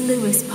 This is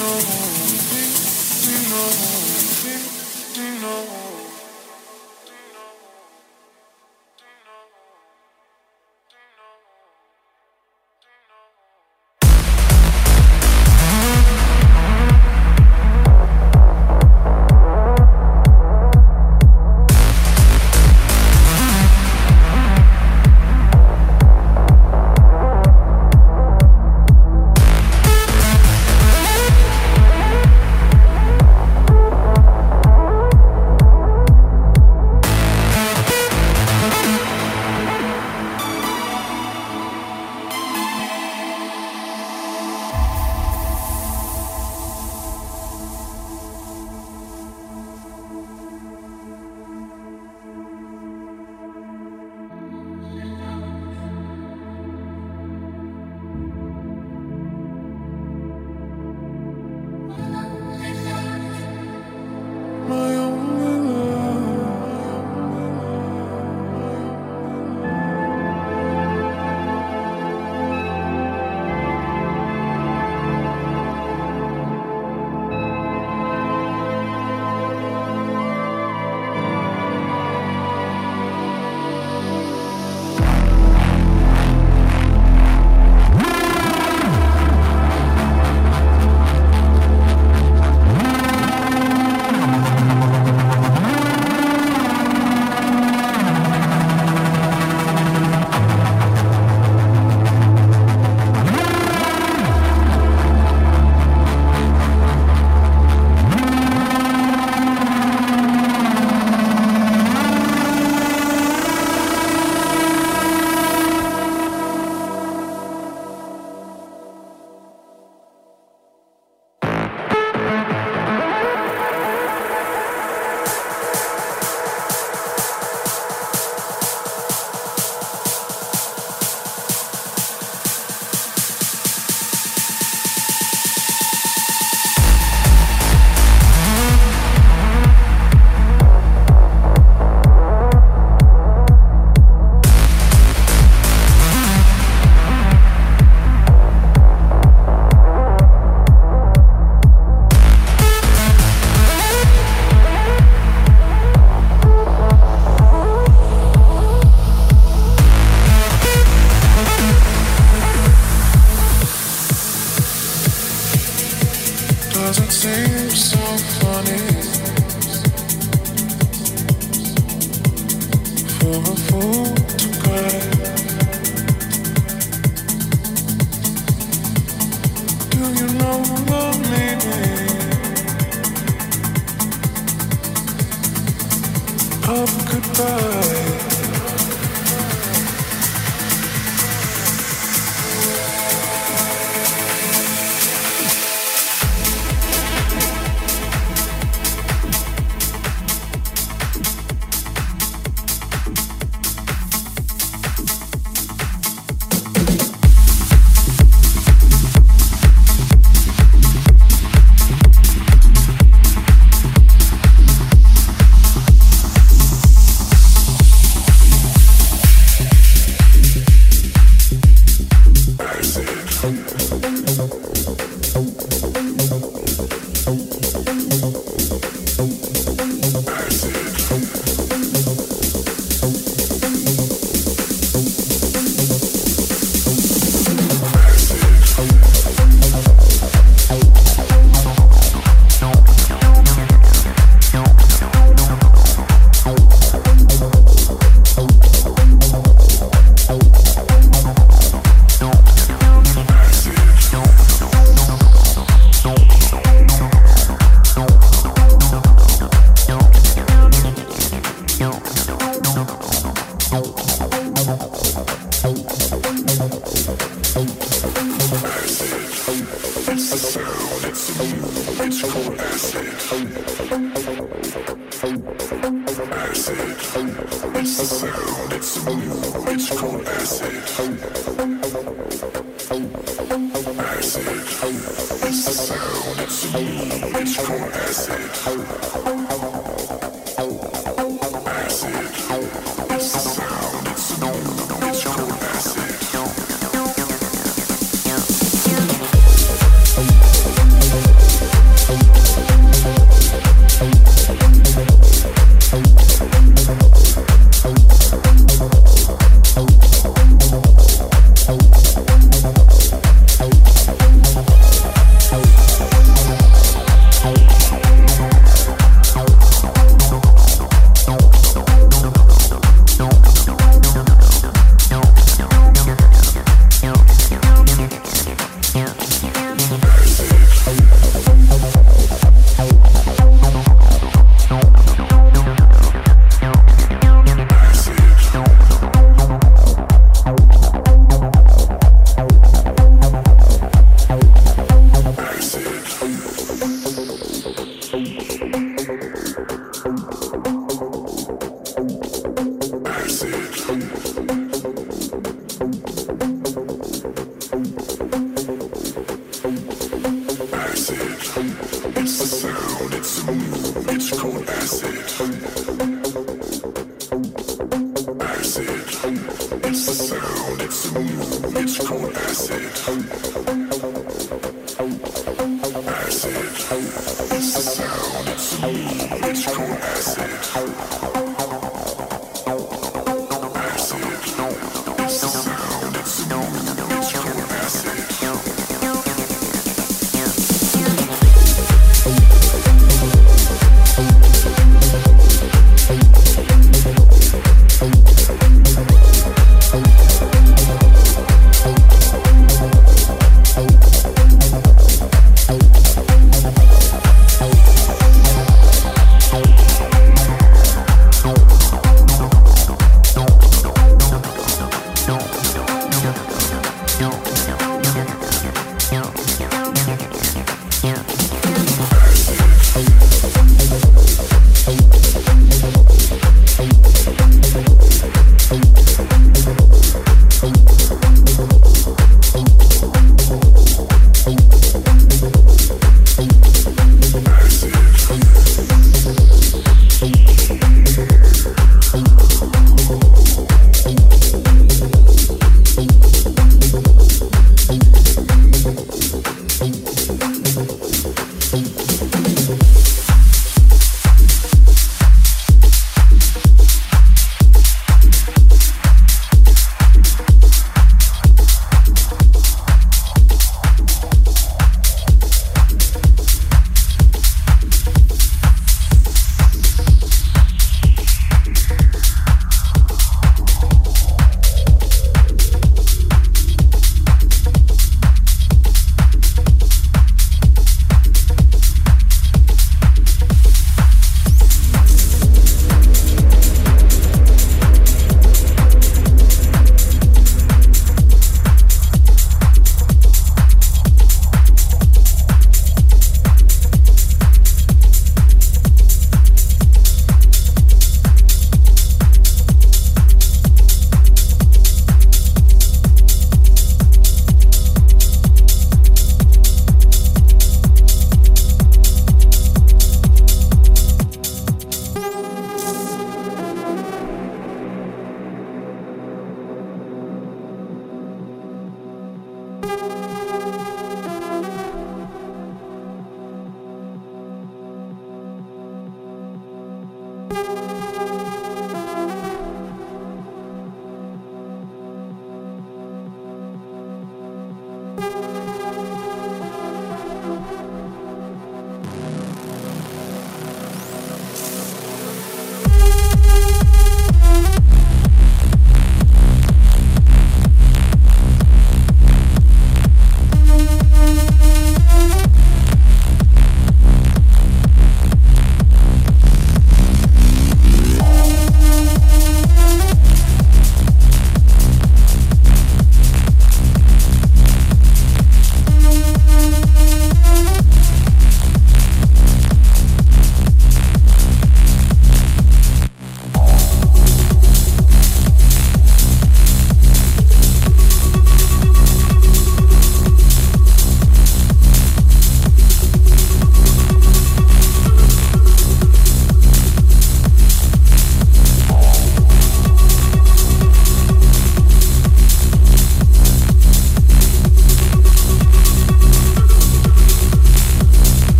Lewis Parker. It's called acid.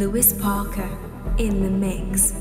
Lewis Parker in the mix.